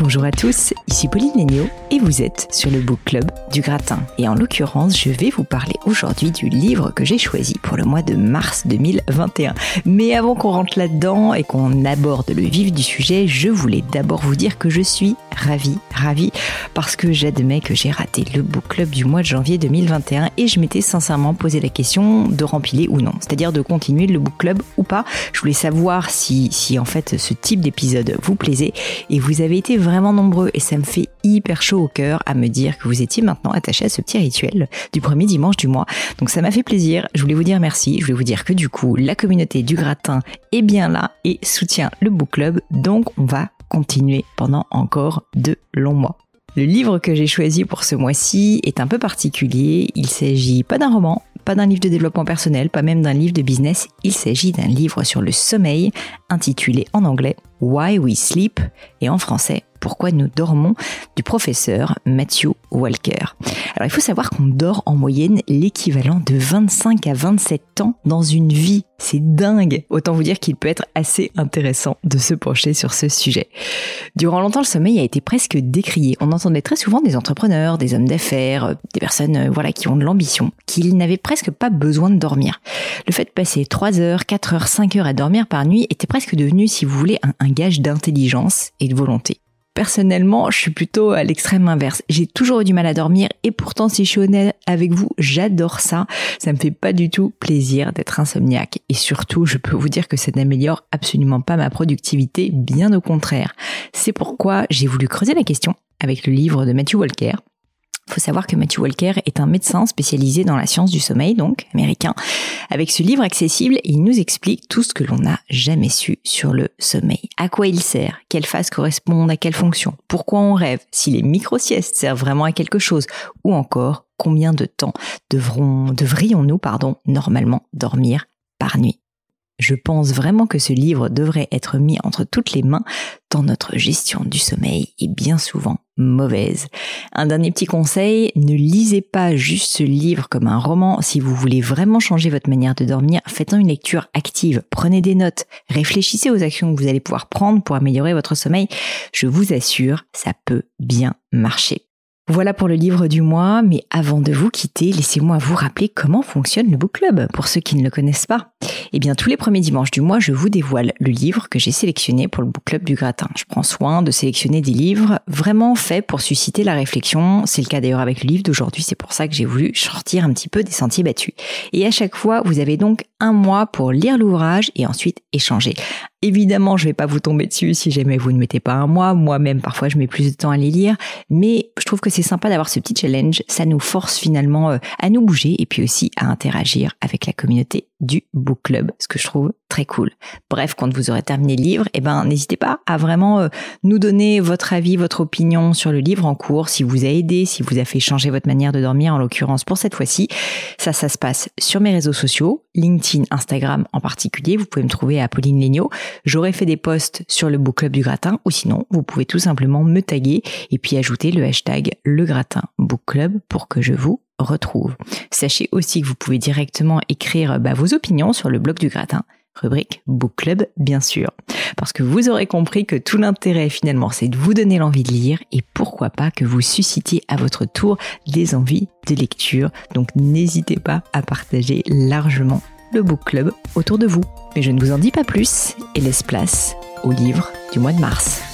Bonjour à tous, ici Pauline et vous êtes sur le Book Club du Gratin. Et en l'occurrence, je vais vous parler aujourd'hui du livre que j'ai choisi pour le mois de mars 2021. Mais avant qu'on rentre là-dedans et qu'on aborde le vif du sujet, je voulais d'abord vous dire que je suis ravie, ravie, parce que j'admets que j'ai raté le Book Club du mois de janvier 2021 et je m'étais sincèrement posé la question de remplir ou non, c'est-à-dire de continuer le Book Club ou pas. Je voulais savoir si, si en fait ce type d'épisode vous plaisait et vous avez été vraiment nombreux et ça me fait hyper chaud au cœur à me dire que vous étiez maintenant attachés à ce petit rituel du premier dimanche du mois. Donc ça m'a fait plaisir. Je voulais vous dire merci. Je voulais vous dire que du coup, la communauté du gratin est bien là et soutient le book club. Donc on va continuer pendant encore de longs mois. Le livre que j'ai choisi pour ce mois-ci est un peu particulier. Il s'agit pas d'un roman, pas d'un livre de développement personnel, pas même d'un livre de business. Il s'agit d'un livre sur le sommeil intitulé en anglais Why We Sleep et en français pourquoi nous dormons du professeur Matthew Walker. Alors il faut savoir qu'on dort en moyenne l'équivalent de 25 à 27 ans dans une vie. C'est dingue. Autant vous dire qu'il peut être assez intéressant de se pencher sur ce sujet. Durant longtemps, le sommeil a été presque décrié. On entendait très souvent des entrepreneurs, des hommes d'affaires, des personnes euh, voilà qui ont de l'ambition, qu'ils n'avaient presque pas besoin de dormir. Le fait de passer 3 heures, 4 heures, 5 heures à dormir par nuit était presque devenu, si vous voulez, un, un gage d'intelligence et de volonté. Personnellement, je suis plutôt à l'extrême inverse. J'ai toujours eu du mal à dormir et pourtant, si je suis honnête avec vous, j'adore ça. Ça me fait pas du tout plaisir d'être insomniaque. Et surtout, je peux vous dire que ça n'améliore absolument pas ma productivité, bien au contraire. C'est pourquoi j'ai voulu creuser la question avec le livre de Matthew Walker, faut savoir que Matthew Walker est un médecin spécialisé dans la science du sommeil, donc américain. Avec ce livre accessible, il nous explique tout ce que l'on n'a jamais su sur le sommeil. À quoi il sert? Quelles phases correspondent à quelle fonction Pourquoi on rêve? Si les micro-siestes servent vraiment à quelque chose? Ou encore, combien de temps devrions-nous, normalement dormir par nuit? Je pense vraiment que ce livre devrait être mis entre toutes les mains tant notre gestion du sommeil est bien souvent mauvaise. Un dernier petit conseil, ne lisez pas juste ce livre comme un roman. Si vous voulez vraiment changer votre manière de dormir, faites-en une lecture active. Prenez des notes. Réfléchissez aux actions que vous allez pouvoir prendre pour améliorer votre sommeil. Je vous assure, ça peut bien marcher. Voilà pour le livre du mois, mais avant de vous quitter, laissez-moi vous rappeler comment fonctionne le book club, pour ceux qui ne le connaissent pas. Eh bien, tous les premiers dimanches du mois, je vous dévoile le livre que j'ai sélectionné pour le book club du gratin. Je prends soin de sélectionner des livres vraiment faits pour susciter la réflexion. C'est le cas d'ailleurs avec le livre d'aujourd'hui, c'est pour ça que j'ai voulu sortir un petit peu des sentiers battus. Et à chaque fois, vous avez donc un mois pour lire l'ouvrage et ensuite échanger. Évidemment, je vais pas vous tomber dessus si jamais vous ne mettez pas un mois. Moi-même, parfois, je mets plus de temps à les lire. Mais je trouve que c'est sympa d'avoir ce petit challenge. Ça nous force finalement euh, à nous bouger et puis aussi à interagir avec la communauté du book club, ce que je trouve très cool. Bref, quand vous aurez terminé le livre, eh ben, n'hésitez pas à vraiment euh, nous donner votre avis, votre opinion sur le livre en cours, si vous a aidé, si vous a fait changer votre manière de dormir, en l'occurrence pour cette fois-ci. Ça, ça se passe sur mes réseaux sociaux, LinkedIn, Instagram en particulier. Vous pouvez me trouver à Pauline Legnaud. J'aurais fait des posts sur le book club du gratin ou sinon, vous pouvez tout simplement me taguer et puis ajouter le hashtag le gratin book club pour que je vous retrouve. Sachez aussi que vous pouvez directement écrire bah, vos opinions sur le blog du gratin rubrique Book Club bien sûr. Parce que vous aurez compris que tout l'intérêt finalement c'est de vous donner l'envie de lire et pourquoi pas que vous suscitiez à votre tour des envies de lecture. Donc n'hésitez pas à partager largement le Book Club autour de vous. Mais je ne vous en dis pas plus et laisse place au livre du mois de mars.